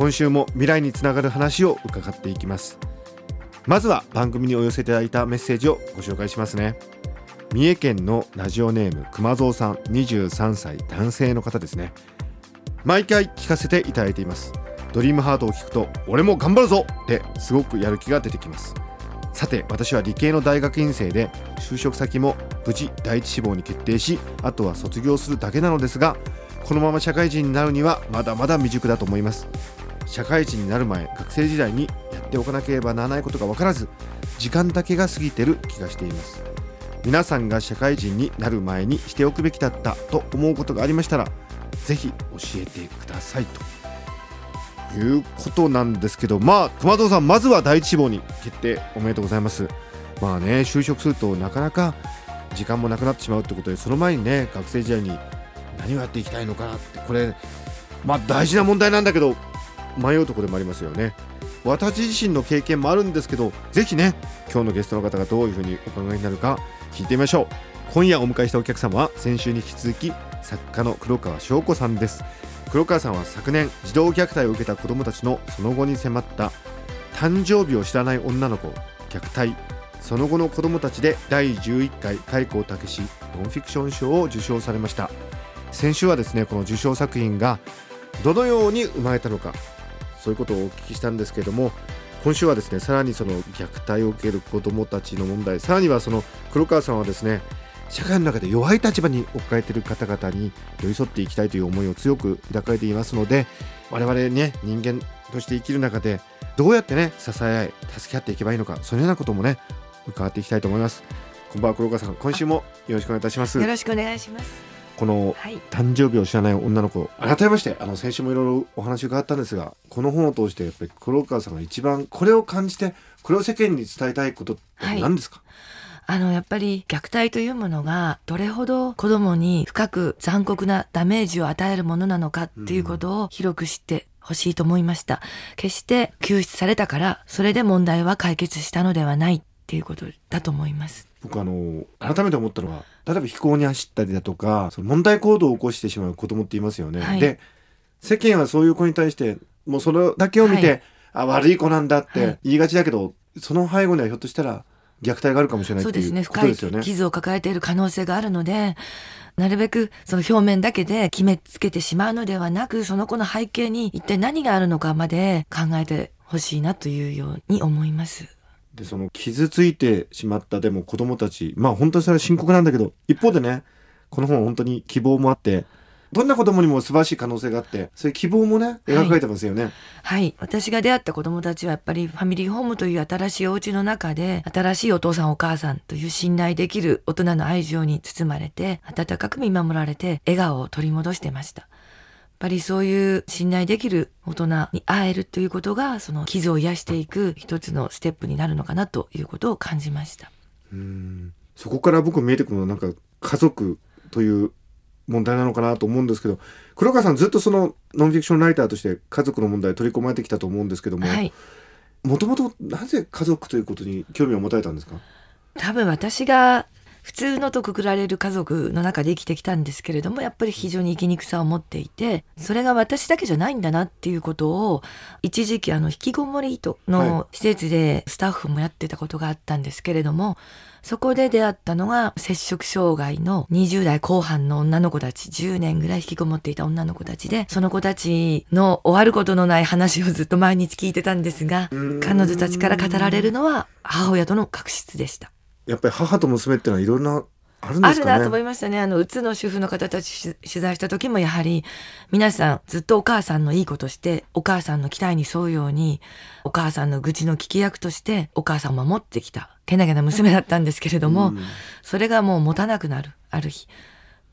今週も未来につながる話を伺っていきます。まずは番組にお寄せいただいたメッセージをご紹介しますね。三重県のラジオネーム熊蔵さん23歳男性の方ですね。毎回聞かせていただいています。ドリームハートを聞くと俺も頑張るぞってすごくやる気が出てきます。さて私は理系の大学院生で就職先も無事第一志望に決定しあとは卒業するだけなのですがこのまま社会人になるにはまだまだ未熟だと思います。社会人になる前学生時代にやっておかなければならないことが分からず時間だけが過ぎてる気がしています。皆さんが社会人になる前にしておくべきだったと思うことがありましたらぜひ教えてくださいということなんですけどまあ熊藤さんまずは第一志望に決定おめでとうございます。まあね就職するとなかなか時間もなくなってしまうってことでその前にね学生時代に何をやっていきたいのかなってこれまあ大事な問題なんだけど迷うところでもありますよね。私自身の経験もあるんですけどぜひね今日のゲストの方がどういうふうにお考えになるか聞いてみましょう。今夜お迎えしたお客様は先週に引き続き作家の黒川翔子さんです。黒川さんは昨年児童虐待を受けた子どもたちのその後に迫った誕生日を知らない女の子虐待。その後の子どもたちで第11回開口武史ノンフィクション賞を受賞されました。先週はですねこの受賞作品がどのように生まれたのかそういうことをお聞きしたんですけれども今週はですねさらにその虐待を受ける子どもたちの問題さらにはその黒川さんはですね社会の中で弱い立場に置かれている方々に寄り添っていきたいという思いを強く抱かれていますので我々ね人間として生きる中でどうやってね支え合い助け合っていけばいいのかそのようなこともね伺っていきたいと思います。こんばんは黒川さん。今週もよろしくお願いいたします。よろしくお願いします。この誕生日を知らない女の子、改めましてあの先週もいろいろお話伺ったんですがこの本を通してやっぱり黒川さんが一番これを感じてこれを世間に伝えたいことって何ですか、はいあの、やっぱり虐待というものがどれほど子供に深く残酷なダメージを与えるものなのかっていうことを広く知ってほしいと思いました。決して救出されたから、それで問題は解決したのではないっていうことだと思います。僕あの改めて思ったのは例えば飛行に走ったりだとかその問題行動を起こしてしまう子供っていますよね。はい、で世間はそういう子に対してもうそれだけを見て、はい、あ悪い子なんだって言いがちだけど、はい、その背後にはひょっとしたら虐待があるかもしれないっていうですよね。深い傷を抱えている可能性があるのでなるべくその表面だけで決めつけてしまうのではなくその子の背景に一体何があるのかまで考えてほしいなというように思います。でその傷ついてしまったでも子供たちまあ本当にそれは深刻なんだけど一方でねこの本は本当に希望もあってどんな子供にも素晴らしい可能性があってそういう希望もね描かれてますよね、はい、はい、私が出会った子供たちはやっぱりファミリーホームという新しいお家の中で新しいお父さんお母さんという信頼できる大人の愛情に包まれて温かく見守られて笑顔を取り戻してましたぱりそういう信頼できる大人に会えるということがその傷を癒していく一つのステップになるのかなということを感じました。うん。そこから僕見えてくるのはなんか家族という問題なのかなと思うんですけど黒川さんずっとそのノンフィクションライターとして家族の問題取り込まれてきたと思うんですけどももともとなぜ家族ということに興味を持たれたんですか？多分私が普通のとくくられる家族の中で生きてきたんですけれどもやっぱり非常に生きにくさを持っていてそれが私だけじゃないんだなっていうことを一時期あの引きこもりとの施設でスタッフもやってたことがあったんですけれども、そこで出会ったのが摂食障害の20代後半の女の子たち、10年ぐらい引きこもっていた女の子たちで、その子たちの終わることのない話をずっと毎日聞いてたんですが、彼女たちから語られるのは母親との確執でした。やっぱり母と娘っていうのはいろんなあるんですかねあるなと思いましたね。あの、うつの主婦の方たち取材した時もやはり、皆さんずっとお母さんのいいことして、お母さんの期待に沿うように、お母さんの愚痴の聞き役として、お母さんを守ってきた、けなげな娘だったんですけれども、うん、それがもう持たなくなる、ある日。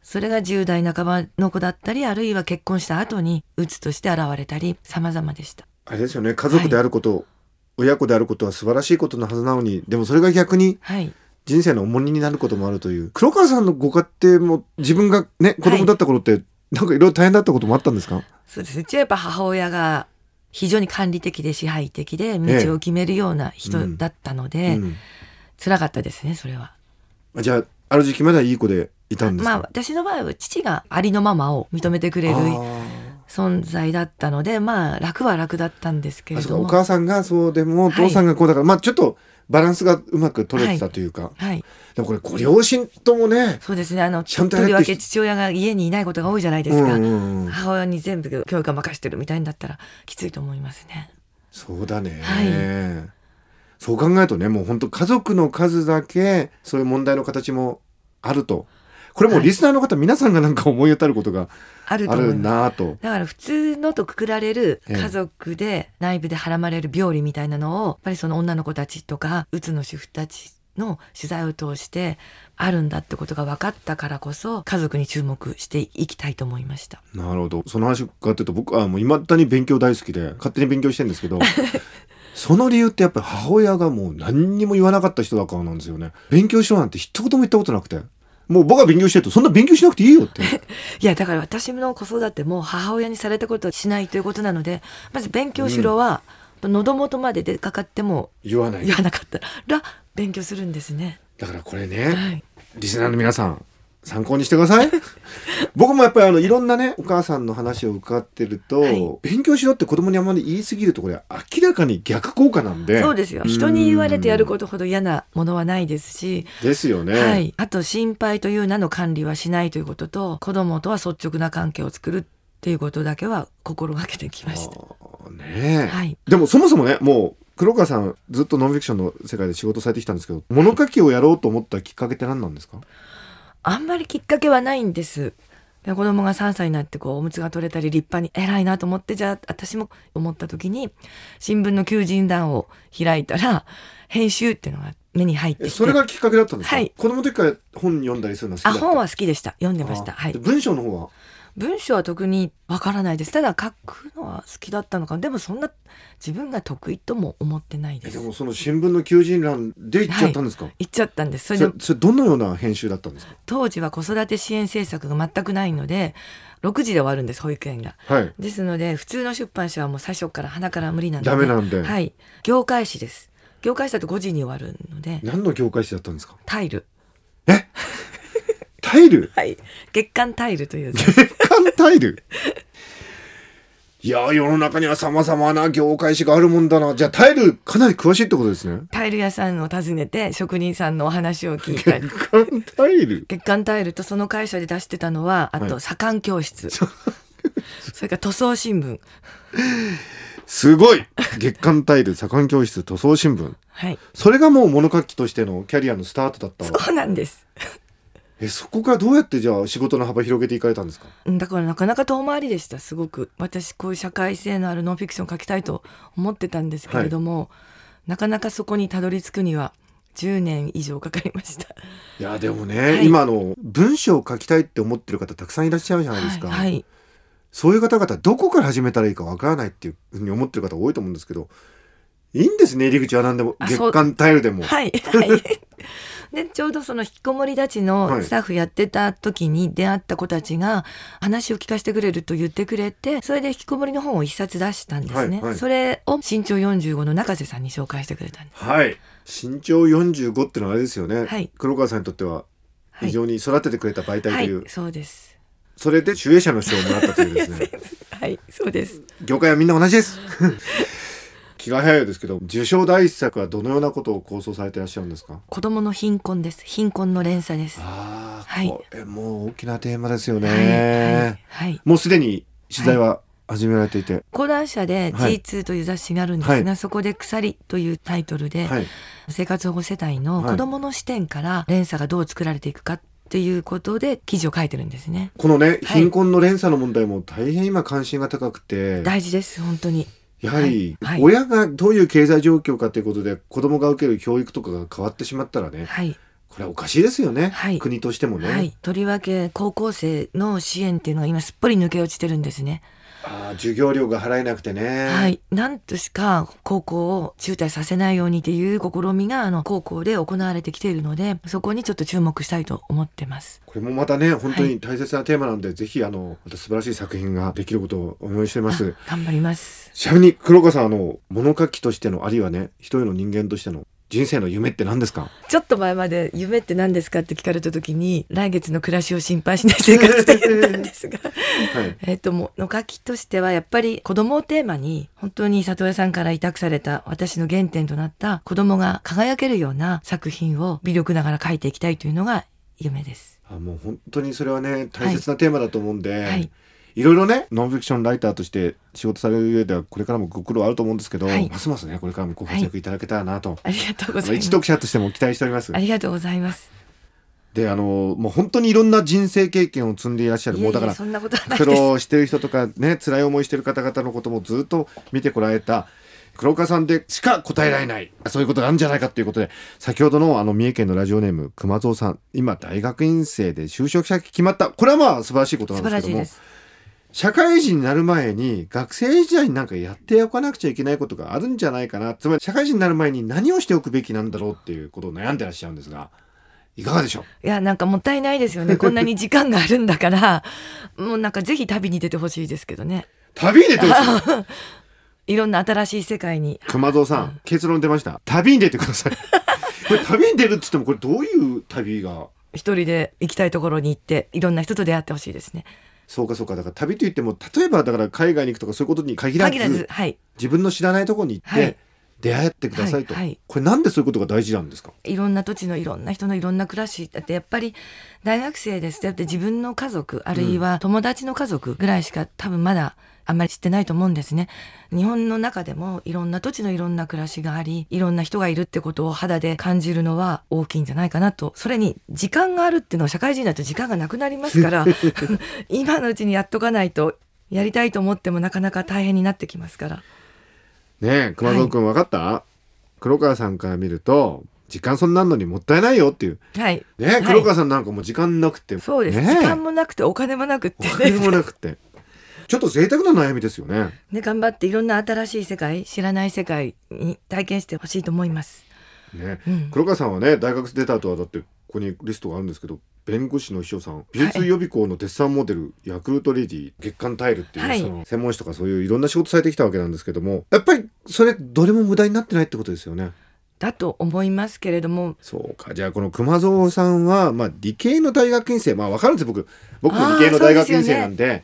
それが10代半ばの子だったり、あるいは結婚した後に、うつとして現れたり、様々でした。あれですよね家族であること、親子であることは素晴らしいことのはずなのにでもそれが逆にはい人生の重荷になることもあるという。黒川さんのご家庭も自分がね子供だった頃って、なんかいろいろ大変だったこともあったんですか？そうです。ねうちはやっぱ母親が非常に管理的で支配的で道を決めるような人だったので、うん。辛かったですねそれは。あじゃあある時期まではいい子でいたんですか、まあ私の場合は父がありのままを認めてくれる存在だったのでまあ楽は楽だったんですけれども。母さんがそうでもお父さんがこうだから、まあちょっとバランスがうまく取れてたというか、はい。でもこれご両親ともねそうですね。あのちゃんととりわけ父親が家にいないことが多いじゃないですか、うんうんうん。母親に全部教育を任してるみたいにだったらきついと思いますね。そうだね、はそう考えるとねもう本当家族の数だけそういう問題の形もあるとこれもうリスナーの方、皆さんがなんか思い当たることがある。なぁと。だから普通のとくくられるええ。家族で内部ではらまれる病理みたいなのをやっぱりその女の子たちとかうつの主婦たちの取材を通してあるんだってことが分かったからこそ家族に注目していきたいと思いました。なるほど。その話伺ってると僕はもう未だに勉強大好きで勝手に勉強してるんですけど その理由ってやっぱり母親がもう何にも言わなかった人だからなんですよね。勉強しろなんて一言も言ったことなくてもう僕が勉強してるとそんな勉強しなくていいよって。いやだから私の子育ても母親にされたことをしないということなのでまず勉強しろは、喉元まで出かかっても言わない。言わなかったら勉強するんですね。だからこれね、はい。リスナーの皆さん参考にしてください。僕もやっぱりあのいろんなねお母さんの話を伺ってると、はい。勉強しろって子供にあまり言い過ぎるとこれ明らかに逆効果なんで。そうですよ。人に言われてやることほど嫌なものはないですし、ですよね、はい、あと心配という名の管理はしないということと子供とは率直な関係を作るっていうことだけは心がけてきました。ねえ、はい。でもそもそもねもう黒川さんずっとノンフィクションの世界で仕事されてきたんですけど物書きをやろうと思ったきっかけって何なんですか？あんまりきっかけはないんです。で子供が3歳になってこうおむつが取れたり立派に偉いなと思ってじゃあ私も思った時に新聞の求人欄を開いたら編集っていうのが目に入ってそれがきっかけだったんですか、はい。子供の時から本読んだりするのあ本は好きでした。読んでました。はい。文章の方は？文章は特にわからないです。ただ書くのは好きだったのかな。でもそんな自分が得意とも思ってないでえですもその新聞の求人欄で行っちゃったんですか、言っちゃったんです。それでそれどのような編集だったんですか？当時は子育て支援政策が全くないので6時で終わるんです保育園が。はい。ですので普通の出版社はもう最初から鼻から無理なのでダメなんで。はい。業界誌です。業界誌だと5時に終わるので。何の業界誌だったんですか？タイルタイル？はい。月刊タイルという。月刊タイル？いやー世の中には様々な業界誌があるもんだな。じゃあタイルかなり詳しいってことですね。タイル屋さんを訪ねて職人さんのお話を聞いたり。月刊タイル？月刊タイルとその会社で出してたのはあはい。と左官教室、それから塗装新聞。すごい！月刊タイル左官教室塗装新聞。はい。それがもう物書きとしてのキャリアのスタートだったわ。そうなんですえそこからどうやってじゃあ仕事の幅広げていかれたんですか？うんだからなかなか遠回りでしたすごく。私こういう社会性のあるノンフィクションを書きたいと思ってたんですけれども、なかなかそこにたどり着くには10年以上かかりました。いやでもね、はい。今あの文章を書きたいって思ってる方たくさんいらっしゃるじゃないですか、はい、はい。そういう方々どこから始めたらいいかわからないっていうふうに思ってる方多いと思うんですけどいいんですね入り口は何でも。月刊タイルでも。はい、はい。で、ちょうどその引きこもり立ちのスタッフやってた時に出会った子たちが話を聞かせてくれると言ってくれて、それで引きこもりの本を一冊出したんですね。はいはい。それを身長45の中瀬さんに紹介してくれたんです。はい。身長45ってのはあれですよね、はい。黒川さんにとってははい非常に育ててくれた媒体とはいいう、、そうです。それで主演者の賞をもらったというですね。はい、そうです。業界はみんな同じです 気が早いですけど受賞第一作はどのようなことを構想されていらっしゃるんですか？子供の貧困です。貧困の連鎖です。ああ、はい。これもう大きなテーマですよね、はい、はい、はい。もうすでに取材は始められていて、講談社ではい。G2 という雑誌があるんですが、はそこで鎖というタイトルで、はい。生活保護世帯の子供の視点から連鎖がどう作られていくかっていうことで記事を書いてるんですね。このね貧困の連鎖の問題も大変今関心が高くて、大事です、本当に。やはり親がどういう経済状況かということで子供が受ける教育とかが変わってしまったらねはい。これはおかしいですよね、はい国としてもね、はい。とりわけ高校生の支援っていうのが今すっぽり抜け落ちてるんですね。ああ授業料が払えなくてねはい。なんとしか高校を中退させないようにっていう試みが、あの、高校で行われてきているので、そこにちょっと注目したいと思ってます。これもまたね本当に大切なテーマなんで、ぜひあのまた素晴らしい作品ができることをお祈りしてますあ頑張ります。ちなみに黒川さんあの物書きとしてのあるいはね一人の人間としての人生の夢って何ですか？ちょっと前まで夢って何ですかって聞かれた時に、来月の暮らしを心配しない生活って言ったんですが、はい。えっと、もう、の書きとしては、やっぱり子供をテーマに、本当に里親さんから委託された私の原点となった子供が輝けるような作品を微力ながら書いていきたいというのが夢です。あもう本当にそれはね大切なテーマだと思うんで、はい。いろいろねノンフィクションライターとして仕事される上ではこれからもご苦労あると思うんですけど、はいますますねこれからもご活躍いただけたらなと、ありがとうございます。一読者としても期待しておりますありがとうございます。であのもう本当にいろんな人生経験を積んでいらっしゃるもうだからそんなことはない苦。労してる人とかね辛い思いしてる方々のこともずっと見てこられた黒川さんでしか答えられないそういうことがあるんじゃないかということで先ほどのあの三重県のラジオネーム熊蔵さん今大学院生で就職先決まったこれはまあ素晴らしいことなん素ですけども。社会人になる前に学生時代になんかやっておかなくちゃいけないことがあるんじゃないかなつまり社会人になる前に何をしておくべきなんだろうっていうことを悩んでらっしゃるんですがいかがでしょういや、なんかもったいないですよね。こんなに時間があるんだから、もうなんかぜひ旅に出てほしいですけどね。旅に出てほしい？いろんな新しい世界に。熊蔵さん、結論出ました？旅に出てください これ旅に出るって言ってもこれどういう旅が？一人で行きたいところに行って、いろんな人と出会ってほしいですね。そうかそうか。だから旅といっても例えばだから海外に行くとかそういうことに限らず限らず、はい。自分の知らないところに行って、はい。出会ってくださいと、はいはい。これなんでそういうことが大事なんですか？いろんな土地のいろんな人のいろんな暮らしだってやっぱり大学生です。っぱり自分の家族あるいは友達の家族ぐらいしか多分まだあんまり知ってないと思うんですね。日本の中でもいろんな土地のいろんな暮らしがありいろんな人がいるってことを肌で感じるのは大きいんじゃないかなと。それに時間があるっていうのは社会人だと時間がなくなりますから 今のうちにやっとかないとやりたいと思ってもなかなか大変になってきますから。ねえ熊蔵君分かった、黒川さんから見ると時間そんなんのにもったいないよっていう。はい。ねはい。黒川さんなんかもう時間なくて。そうです、ねえ。時間もなくてお金もなくってお金もなくてちょっと贅沢な悩みですよね。ね、頑張っていろんな新しい世界知らない世界に体験してほしいと思います。ね、うん。黒川さんはね大学出た後はだってここにリストがあるんですけど弁護士の秘書さん美術予備校のデッサンモデル、ヤクルトレディ月刊タイルっていう、はい。その専門誌とかそういういろんな仕事されてきたわけなんですけどもやっぱりそれどれも無駄になってないってことですよね。だと思いますけれども。そうか。じゃあこの熊蔵さんは、まあ、理系の大学院生。まあ分かるんですよ僕。僕も理系の大学院生なんで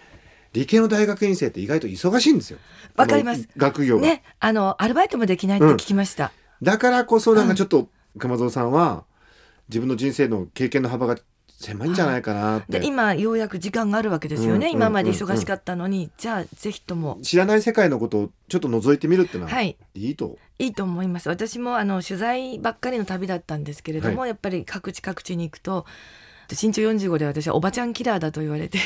理系の大学院生って意外と忙しいんですよ。わかります。学業が、ねあのアルバイトもできないって聞きました。だからこそなんかちょっと熊蔵さんは自分の人生の経験の幅が狭いんじゃないかなって、で今ようやく時間があるわけですよね、うん今まで忙しかったのに、じゃあぜひとも。知らない世界のことをちょっと覗いてみるっていうのははい。いいと、いいと思います。私もあの取材ばっかりの旅だったんですけれども、はやっぱり各地各地に行くと身長45で私はおばちゃんキラーだと言われて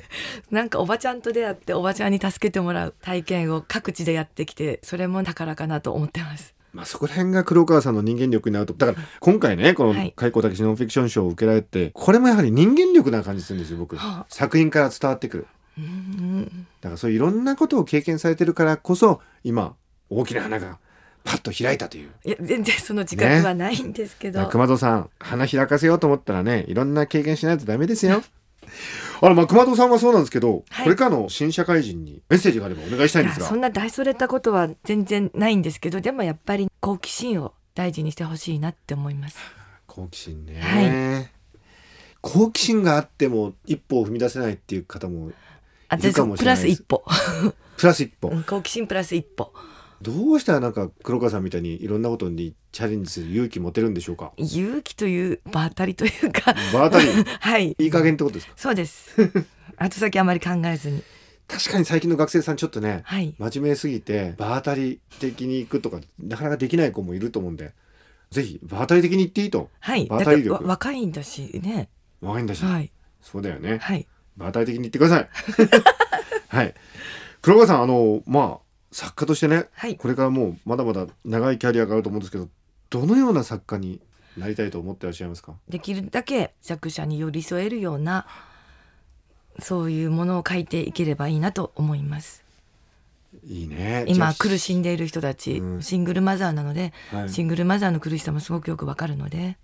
なんかおばちゃんと出会っておばちゃんに助けてもらう体験を各地でやってきてそれも宝かなと思ってます。まあ、そこら辺が黒川さんの人間力になるとだから今回ねこのはい開口武史ノンフィクション賞を受けられてこれもやはり人間力な感じするんですよ僕。はあ。作品から伝わってくる。うん。だからそういういろんなことを経験されてるからこそ今大きな花がパッと開いたという。いや全然その自覚はないんですけど、だから熊蔵さん花開かせようと思ったらねいろんな経験しないとダメですよ。あのまあ熊蔵さんはそうなんですけど、はい。これからの新社会人にメッセージがあればお願いしたいんですが。そんな大それたことは全然ないんですけどでもやっぱり好奇心を大事にしてほしいなって思います。好奇心ね、は好奇心があっても一歩を踏み出せないっていう方もあいるかもしプれないです。ラス一歩、プラス一歩、うん好奇心プラス一歩どうしたらなんか黒川さんみたいにいろんなことにチャレンジする勇気持てるんでしょうか？勇気という場当たりというか。場当たり。はい。いい加減ってことですか？そうです。後先あまり考えずに。確かに最近の学生さんちょっとねはい。真面目すぎて場当たり的に行くとかなかなかできない子もいると思うんでぜひ場当たり的に行っていいと。はい。場当たり力。若いんだしね。若いんだし、はい。そうだよね。はい。場当たり的に言ってください。はい。黒川さんあのまあ作家としてねはい。これからもうまだまだ長いキャリアがあると思うんですけどどのような作家になりたいと思ってらっしゃいますか？できるだけ弱者に寄り添えるようなそういうものを書いていければいいなと思います。いいね。今苦しんでいる人たち、うん。シングルマザーなので、はい。シングルマザーの苦しさもすごくよくわかるので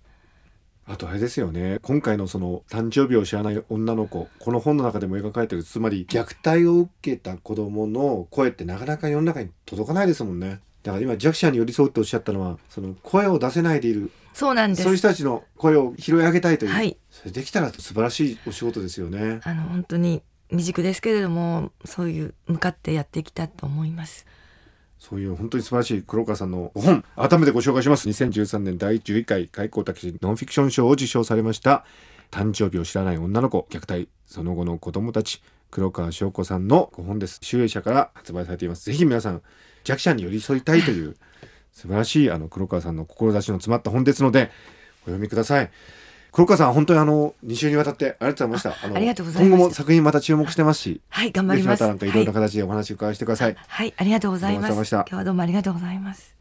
あとあれですよね。今回のその誕生日を知らない女の子この本の中でも描かれてる。つまり虐待を受けた子供の声ってなかなか世の中に届かないですもんね。だから今弱者に寄り添うっておっしゃったのはその声を出せないでいるそうなんです。そういう人たちの声を拾い上げたいという、はい。それできたら素晴らしいお仕事ですよね。あの本当に未熟ですけれどもそういう向かってやっていきたいと思いますそういう本当に素晴らしい黒川さんの本改めてご紹介します。2013年第11回開口武史ノンフィクション賞を受賞されました。誕生日を知らない女の子虐待その後の子供たち黒川翔子さんのご本です。集英社から発売されています。ぜひ皆さん弱者に寄り添いたいという素晴らしいあの黒川さんの志の詰まった本ですのでお読みください。黒川さん本当にあの2週にわたってありがとうございました。のありがとうございました。今後も作品また注目してますしはい頑張ります。たなんかいろいろなはい形でお話を伺わせてください、はい、ありがとうございありがとうございました。今日はどうもありがとうございます。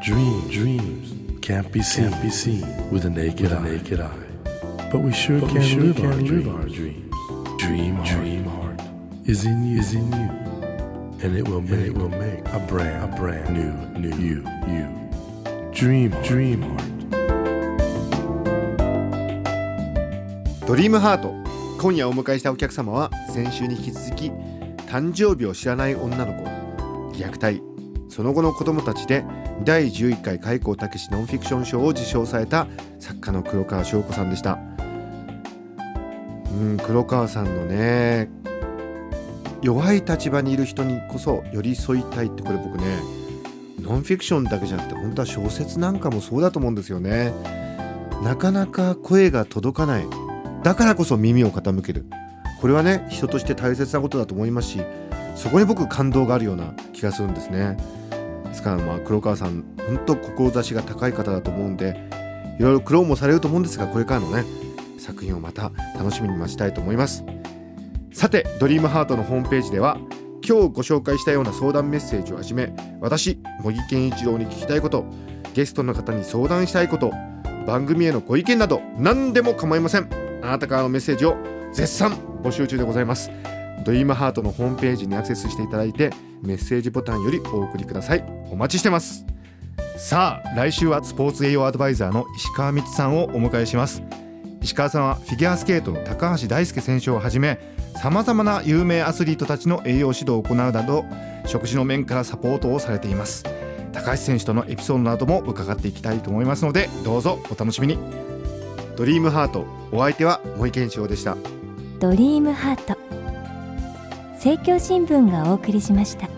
Dream, dreams. Can't be seen, can't be seen with a naked, eye. naked eye. But we sure But can, we sure live, can our live dreams. our dreams. Dream, dream is in you, is in you, and it will make, it will make a brand, a brand new, new you, you. Dream, dream heart. ドリームハート今夜お迎えしたお客様は先週に引き続き誕生日を知らない女の子虐待。その後の子供たちで第11回開口武史ノンフィクション賞を受賞された作家の黒川翔子さんでした。うん黒川さんのね弱い立場にいる人にこそ寄り添いたいってこれ僕ねノンフィクションだけじゃなくて本当は小説なんかもそうだと思うんですよね。なかなか声が届かない。だからこそ耳を傾ける。これはね人として大切なことだと思いますしそこに僕感動があるような気がするんですね。ですからまあ黒川さん本当志が高い方だと思うんでいろいろ苦労もされると思うんですがこれからのね作品をまた楽しみに待ちたいと思います。さてドリームハートのホームページでは今日ご紹介したような相談メッセージをはじめ私茂木健一郎に聞きたいことゲストの方に相談したいこと番組へのご意見など何でも構いません。あなたからのメッセージを絶賛募集中でございます。ドリームハートのホームページにアクセスしていただいてメッセージボタンよりお送りください。お待ちしてます。さあ来週はスポーツ栄養アドバイザーの石川光さんをお迎えします。石川さんはフィギュアスケートの高橋大輔選手をはじめさまざまな有名アスリートたちの栄養指導を行うなど食事の面からサポートをされています。高橋選手とのエピソードなども伺っていきたいと思いますのでどうぞお楽しみに。ドリームハートお相手は森健一郎でした。ドリームハート政教新聞がお送りしました。